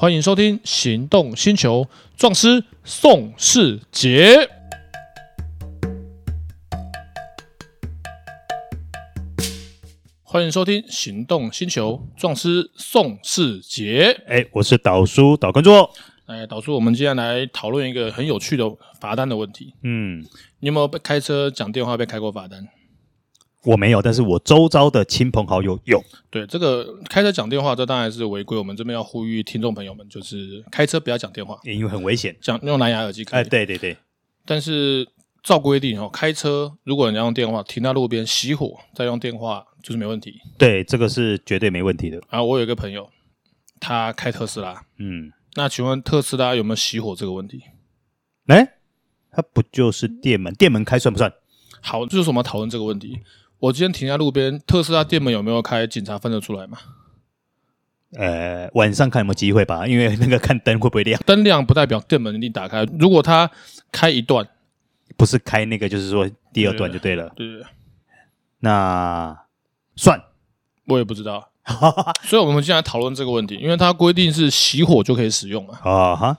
欢迎收听《行动星球》壮师宋世杰。欢迎收听《行动星球》壮师宋世杰。哎，我是导叔导观众。哎，导叔，我们今天来讨论一个很有趣的罚单的问题。嗯，你有没有被开车讲电话被开过罚单？我没有，但是我周遭的亲朋好友有。对，这个开车讲电话，这当然是违规。我们这边要呼吁听众朋友们，就是开车不要讲电话，因为很危险。讲用蓝牙耳机可以。哎，对对对。但是照规定哦，开车如果你要用电话停在路边熄火再用电话，就是没问题。对，这个是绝对没问题的。啊我有一个朋友，他开特斯拉。嗯，那请问特斯拉有没有熄火这个问题？哎，它不就是电门？电门开算不算？好，就是我们讨论这个问题。我今天停在路边，特斯拉店门有没有开？警察分得出来吗？呃，晚上看有没有机会吧，因为那个看灯会不会亮。灯亮不代表店门一定打开。如果它开一段，不是开那个，就是说第二段就对了。对对对。那算，我也不知道。所以我们现在讨论这个问题，因为它规定是熄火就可以使用嘛。啊哈。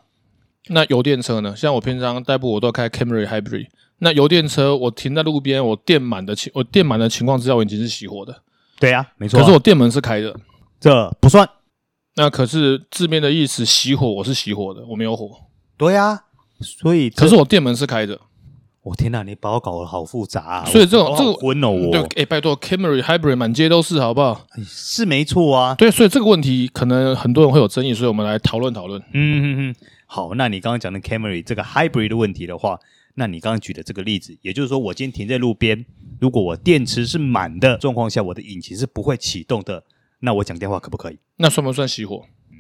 那油电车呢？像我平常代步，我都开 Camry Hybrid。那油电车，我停在路边，我电满的情，我电满的情况之下，我已经是熄火的。对呀、啊，没错、啊。可是我电门是开的，这不算。那可是字面的意思，熄火我是熄火的，我没有火。对呀、啊，所以可是我电门是开的。我天哪，你把我搞得好复杂啊！所以这种这个昏哦，我对，哎、欸，拜托，Camry Hybrid 满街都是，好不好？是没错啊。对，所以这个问题可能很多人会有争议，所以我们来讨论讨论。嗯嗯嗯，好，那你刚刚讲的 Camry 这个 Hybrid 的问题的话。那你刚刚举的这个例子，也就是说，我今天停在路边，如果我电池是满的状况下，我的引擎是不会启动的，那我讲电话可不可以？那算不算熄火？嗯，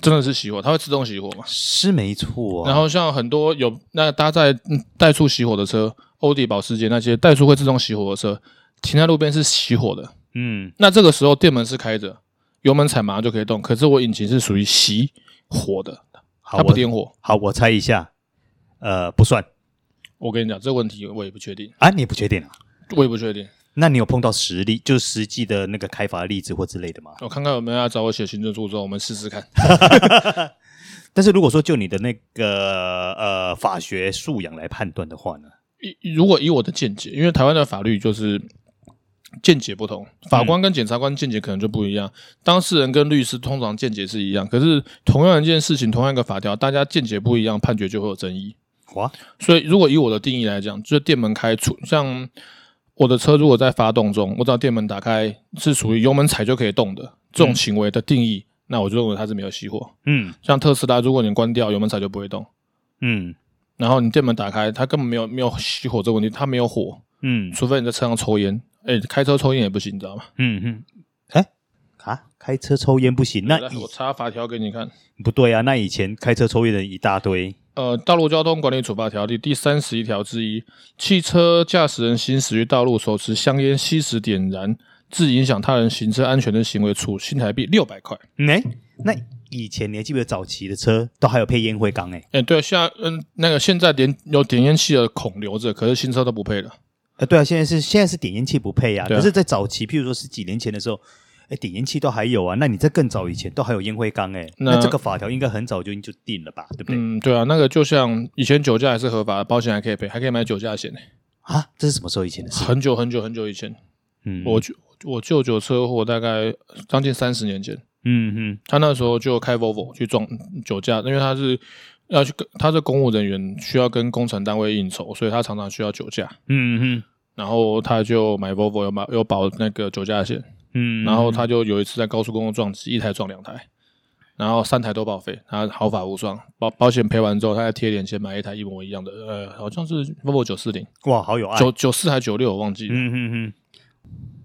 真的是熄火，它会自动熄火吗？是没错啊。然后像很多有那搭载怠速熄火的车，欧迪、保时捷那些怠速会自动熄火的车，停在路边是熄火的。嗯，那这个时候电门是开着，油门踩马上就可以动，可是我引擎是属于熄火的，它不点火。好，我猜一下，呃，不算。我跟你讲，这个问题我也不确定啊，你也不确定啊？我也不确定。那你有碰到实例，就实际的那个开发例子或之类的吗？我看看有没有要找我写行政诉状，我们试试看。但是如果说就你的那个呃法学素养来判断的话呢？以如果以我的见解，因为台湾的法律就是见解不同，法官跟检察官见解可能就不一样，嗯、当事人跟律师通常见解是一样，可是同样一件事情，同样一个法条，大家见解不一样，判决就会有争议。哇，所以如果以我的定义来讲，就是电门开出，像我的车如果在发动中，我只要电门打开是属于油门踩就可以动的这种行为的定义，嗯、那我就认为它是没有熄火。嗯，像特斯拉，如果你关掉油门踩就不会动。嗯，然后你电门打开，它根本没有没有熄火这个问题，它没有火。嗯，除非你在车上抽烟，哎、欸，开车抽烟也不行，你知道吗？嗯嗯，哎、欸，啊，开车抽烟不行？那我查法条给你看。不对啊，那以前开车抽烟的人一大堆。呃，《道路交通管理处罚条例》第三十一条之一，汽车驾驶人行驶于道路，手持香烟吸食点燃，致影响他人行车安全的行为，处新台币六百块。哎、欸，那以前你还记不记得早期的车都还有配烟灰缸？哎，哎，对，现在嗯，那个现在连有点烟器的孔留着，可是新车都不配了。呃，对啊，现在是现在是点烟器不配呀、啊，啊、可是，在早期，譬如说十几年前的时候。哎，点烟器都还有啊，那你在更早以前都还有烟灰缸哎，那，那这个法条应该很早就就定了吧，对不对？嗯，对啊，那个就像以前酒驾还是合法的，保险还可以赔，还可以买酒驾险呢。啊，这是什么时候以前的事？很久很久很久以前。嗯，我舅我舅舅车祸大概将近三十年前。嗯哼，他那时候就开 Volvo 去撞酒驾，因为他是要去跟他是公务人员，需要跟工程单位应酬，所以他常常需要酒驾。嗯哼，然后他就买 Volvo 有买有保那个酒驾险。嗯，然后他就有一次在高速公路撞击，一台撞两台，然后三台都报废，他毫发无伤，保保险赔完之后，他再贴点钱买一台一模一样的，呃，好像是 Volvo 九四零，哇，好有爱，九九四还九六我忘记了，嗯嗯嗯，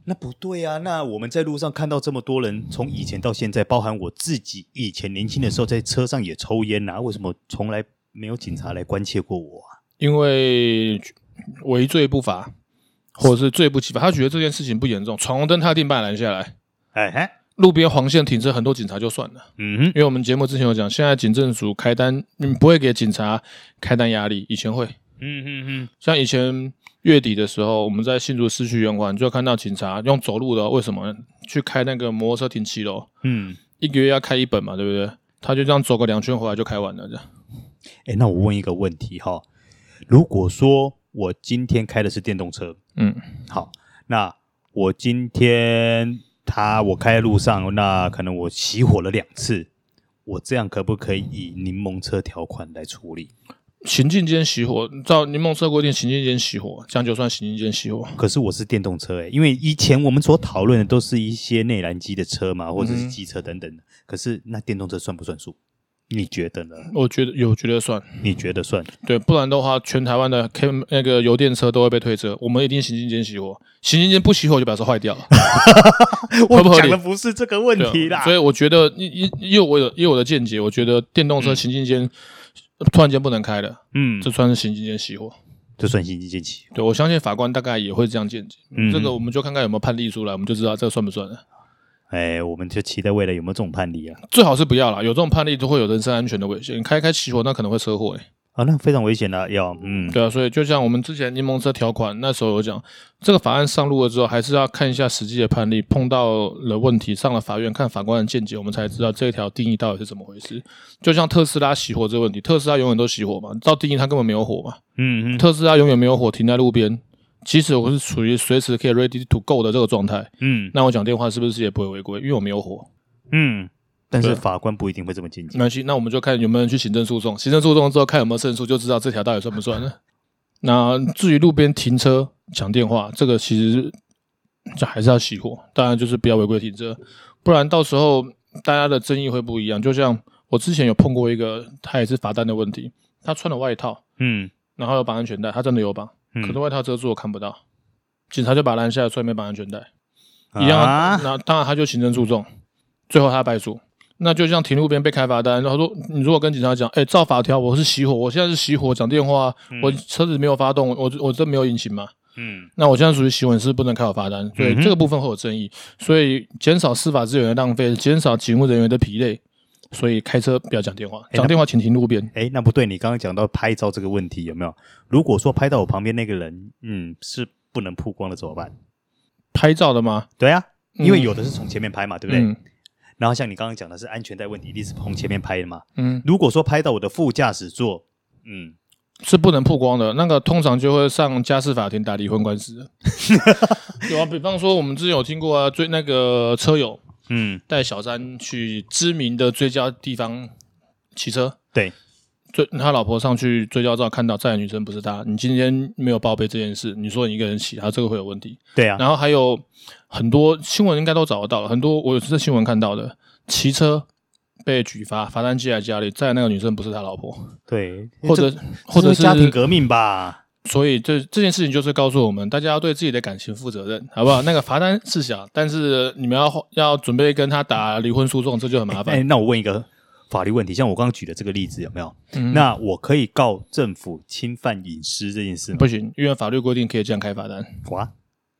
那不对啊，那我们在路上看到这么多人，从以前到现在，包含我自己以前年轻的时候在车上也抽烟呐、啊，为什么从来没有警察来关切过我啊？因为违罪不罚。或者是最不起罚，他觉得这件事情不严重，闯红灯他一定把拦下来。哎嘿，路边黄线停车很多警察就算了。嗯哼，因为我们节目之前有讲，现在警政署开单，嗯不会给警察开单压力，以前会。嗯哼哼，像以前月底的时候，我们在新竹市区圆环就看到警察用走路的，为什么去开那个摩托车停七楼？嗯，一个月要开一本嘛，对不对？他就这样走个两圈回来就开完了，这样。哎，那我问一个问题哈，如果说我今天开的是电动车，嗯，好，那我今天他我开在路上，那可能我熄火了两次，我这样可不可以以柠檬车条款来处理？行进间熄火，照柠檬车规定，行进间熄火，这样就算行进间熄火。可是我是电动车诶，因为以前我们所讨论的都是一些内燃机的车嘛，或者是机车等等的。嗯、可是那电动车算不算数？你觉得呢？我觉得有，觉得算。你觉得算？对，不然的话，全台湾的 K 那个油电车都会被推车。我们一定行进间熄火，行进间不熄火就表示坏掉了。我讲的不是这个问题啦。所以我觉得，因因因为我有因为我的见解，我觉得电动车行进间。嗯突然间不能开了，嗯，这算是行进间熄火，这算行进间熄。对，我相信法官大概也会这样见解。嗯，这个我们就看看有没有判例出来，我们就知道这个算不算了。哎，我们就期待未来有没有这种判例啊？最好是不要啦，有这种判例就会有人身安全的危险。你开开起火，那可能会车祸诶、欸啊，那非常危险的，要嗯，对啊，所以就像我们之前柠檬车条款那时候有讲，这个法案上路了之后，还是要看一下实际的判例，碰到了问题上了法院，看法官的见解，我们才知道这条定义到底是怎么回事。就像特斯拉熄火这个问题，特斯拉永远都熄火嘛，照定义它根本没有火嘛，嗯嗯，特斯拉永远没有火，停在路边，其实我是处于随时可以 ready to go 的这个状态，嗯，那我讲电话是不是也不会违规？因为我没有火，嗯。但是法官不一定会这么见解。没关系，那我们就看有没有人去行政诉讼。行政诉讼之后，看有没有胜诉，就知道这条到底算不算了。那至于路边停车讲电话，这个其实就还是要熄火。当然就是不要违规停车，不然到时候大家的争议会不一样。就像我之前有碰过一个，他也是罚单的问题。他穿了外套，嗯，然后有绑安全带，他真的有绑，嗯、可是外套遮住我看不到，警察就把拦下来，说没绑安全带，一样。啊、那当然他就行政诉讼，最后他败诉。那就像停路边被开罚单，然后说你如果跟警察讲，哎、欸，照法条我是熄火，我现在是熄火讲电话，嗯、我车子没有发动，我我这没有引擎嘛，嗯，那我现在属于熄火，是不能开我罚单，所以这个部分会有争议，所以减少司法资源的浪费，减少警务人员的疲累，所以开车不要讲电话，讲电话请停路边。哎、欸，那不对，你刚刚讲到拍照这个问题有没有？如果说拍到我旁边那个人，嗯，是不能曝光的怎么办？拍照的吗？对啊，因为有的是从前面拍嘛，对不对？嗯然后像你刚刚讲的是安全带问题，一定是从前面拍的嘛？嗯，如果说拍到我的副驾驶座，嗯，是不能曝光的，那个通常就会上家事法庭打离婚官司的。有啊，比方说我们之前有听过啊，追那个车友，嗯，带小三去知名的追焦地方骑车，对，追他老婆上去追焦照看到载的女生不是他，你今天没有报备这件事，你说你一个人骑，他这个会有问题。对啊，然后还有。很多新闻应该都找得到了，很多我有在新闻看到的，骑车被举发，罚单寄来家里，载那个女生不是他老婆，对，或者或者是家庭革命吧。所以这这件事情就是告诉我们，大家要对自己的感情负责任，好不好？那个罚单是小，但是你们要要准备跟他打离婚诉讼，这就很麻烦。哎，那我问一个法律问题，像我刚刚举的这个例子有没有？嗯、那我可以告政府侵犯隐私这件事吗？不行，因为法律规定可以这样开罚单。哇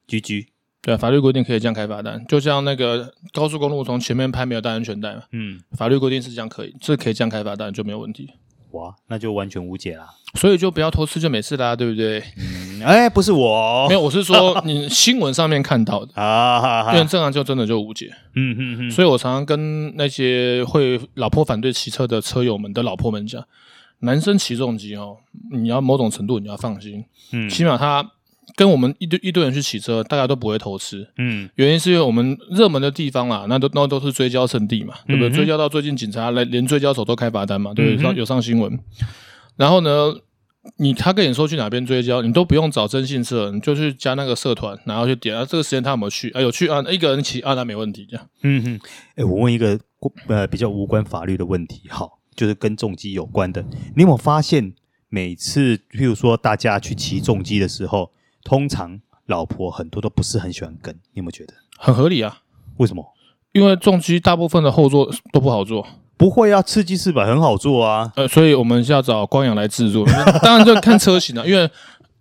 居居。对，法律规定可以这样开罚单，就像那个高速公路从前面拍没有戴安全带嘛。嗯，法律规定是这样可以，是可以这样开罚单就没有问题。哇，那就完全无解啦。所以就不要偷吃就没事啦，对不对？嗯，哎、欸，不是我，没有，我是说 你新闻上面看到的啊，因为这样就真的就无解。嗯嗯嗯。所以我常常跟那些会老婆反对骑车的车友们的老婆们讲，男生骑重机哦，你要某种程度你要放心，嗯，起码他。跟我们一堆一堆人去骑车，大家都不会偷吃。嗯，原因是因为我们热门的地方啦，那都那都是追焦圣地嘛，对不对？嗯、追焦到最近警察来连追焦手都开罚单嘛，对不对？上、嗯、有上新闻。然后呢，你他跟你说去哪边追焦，你都不用找征信社，你就去加那个社团，然后去点啊，这个时间他有没有去？啊，有去啊，一个人骑啊，那没问题这样。嗯哼，哎、欸，我问一个呃比较无关法律的问题，好，就是跟重机有关的。你有没有发现，每次譬如说大家去骑重机的时候？通常老婆很多都不是很喜欢跟，你有没有觉得很合理啊？为什么？因为重机大部分的后座都不好坐。不会啊，刺激四百很好做啊。呃，所以我们是要找光阳来制作。当然就看车型了，因为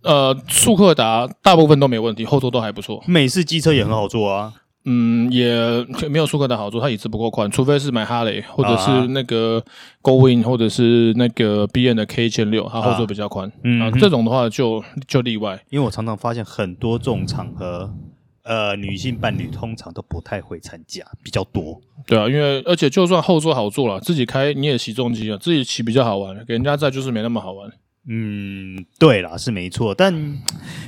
呃，速克达大部分都没问题，后座都还不错。美式机车也很好做啊。嗯，也没有舒克的好处，它椅子不够宽，除非是买哈雷或者是那个 Gowind 或者是那个 B N 的 K 一千六，它后座比较宽。嗯，这种的话就就例外，因为我常常发现很多这种场合，呃，女性伴侣通常都不太会参加，比较多。对啊，因为而且就算后座好坐了，自己开你也骑重机啊，自己骑比较好玩，给人家在就是没那么好玩。嗯，对啦，是没错，但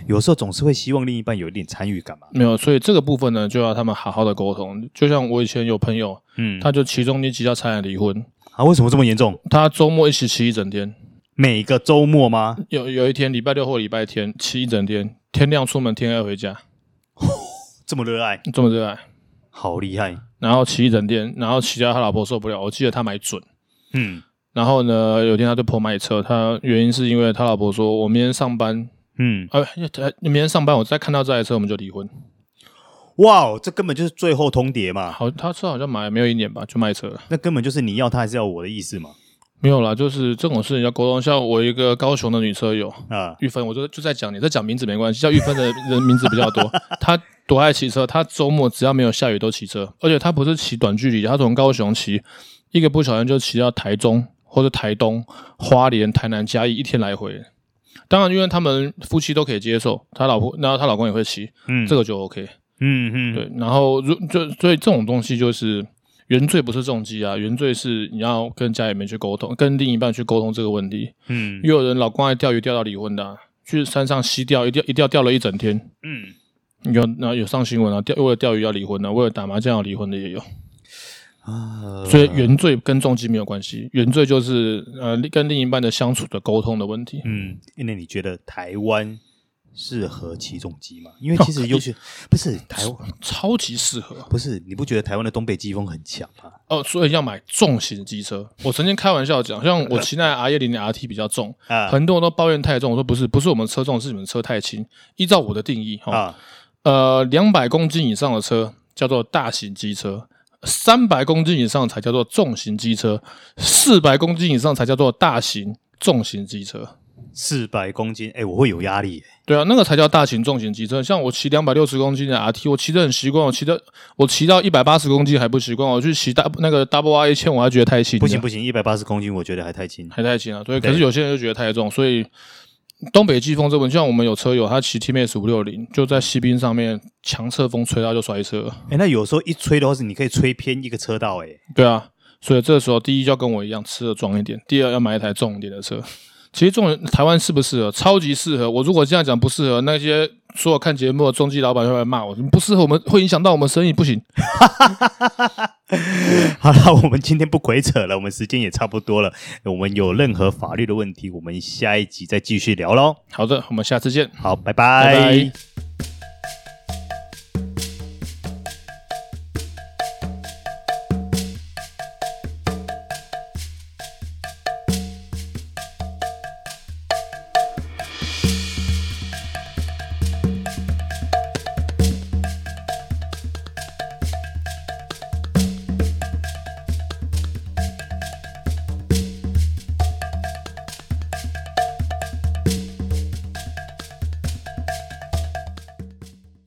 有时候总是会希望另一半有一点参与感嘛。没有，所以这个部分呢，就要他们好好的沟通。就像我以前有朋友，嗯，他就骑重机骑到差点离婚。啊，为什么这么严重？他周末一起骑一整天，每个周末吗？有有一天礼拜六或礼拜天骑一整天，天亮出门，天黑回家。这么热爱，这么热爱，好厉害！然后骑一整天，然后骑到他老婆受不了。我记得他买准，嗯，然后呢，有一天他就破卖车，他原因是因为他老婆说：“我明天上班，嗯，哎，你明天上班，我再看到这台车，我们就离婚。”哇，这根本就是最后通牒嘛！好，他车好像买没有一年吧，就卖车了。那根本就是你要他还是要我的意思嘛？没有啦，就是这种事情要沟通。像我一个高雄的女车友啊，玉芬，我就就在讲你，在讲名字没关系，叫玉芬的人名字比较多。她多爱骑车，她周末只要没有下雨都骑车，而且她不是骑短距离，她从高雄骑，一个不小心就骑到台中或者台东、花莲、台南、嘉义，一天来回。当然，因为他们夫妻都可以接受，他老婆，然后她老公也会骑，嗯，这个就 OK，嗯嗯，对。然后如就所以这种东西就是。原罪不是重击啊，原罪是你要跟家里面去沟通，跟另一半去沟通这个问题。嗯，又有人老公爱钓鱼钓到离婚的，啊，去山上溪钓一钓一钓钓了一整天。嗯，有那有上新闻啊，钓为了钓鱼要离婚的，啊，为了打麻将要离婚的也有。啊，所以原罪跟重机没有关系，原罪就是呃跟另一半的相处的沟通的问题。嗯，因为你觉得台湾。适合起重机吗？因为 其实尤其不是台湾超级适合。不是你不觉得台湾的东北季风很强吗？哦，所以要买重型机车。我曾经开玩笑讲，像我骑那 R 一零的 RT 比较重，很多人都抱怨太重。我说不是，不是我们车重，是你们车太轻。依照我的定义，哈，呃，两百公斤以上的车叫做大型机车，三百公斤以上才叫做重型机车，四百公斤以上才叫做大型重型机车。四百公斤，哎、欸，我会有压力、欸。对啊，那个才叫大型重型机车。像我骑两百六十公斤的 RT，我骑得很习惯。我骑的，我骑到一百八十公斤还不习惯。我去骑大那个 Double R 一千，我还觉得太轻。不行不行，一百八十公斤我觉得还太轻，还太轻了。对，可是有些人就觉得太重。所以东北季风这种，像我们有车友，他骑 T Max 五六零，就在西滨上面强侧风吹到就摔车。哎、欸，那有时候一吹的话，是你可以吹偏一个车道、欸。哎，对啊。所以这个时候，第一就要跟我一样吃的壮一点，第二要买一台重一点的车。其实这种台湾适不适合？超级适合。我如果这样讲不适合，那些所有看节目的中介老板会来骂我。不适合我们，会影响到我们生意，不行。好了，我们今天不鬼扯了，我们时间也差不多了。我们有任何法律的问题，我们下一集再继续聊喽。好的，我们下次见。好，拜拜。拜拜。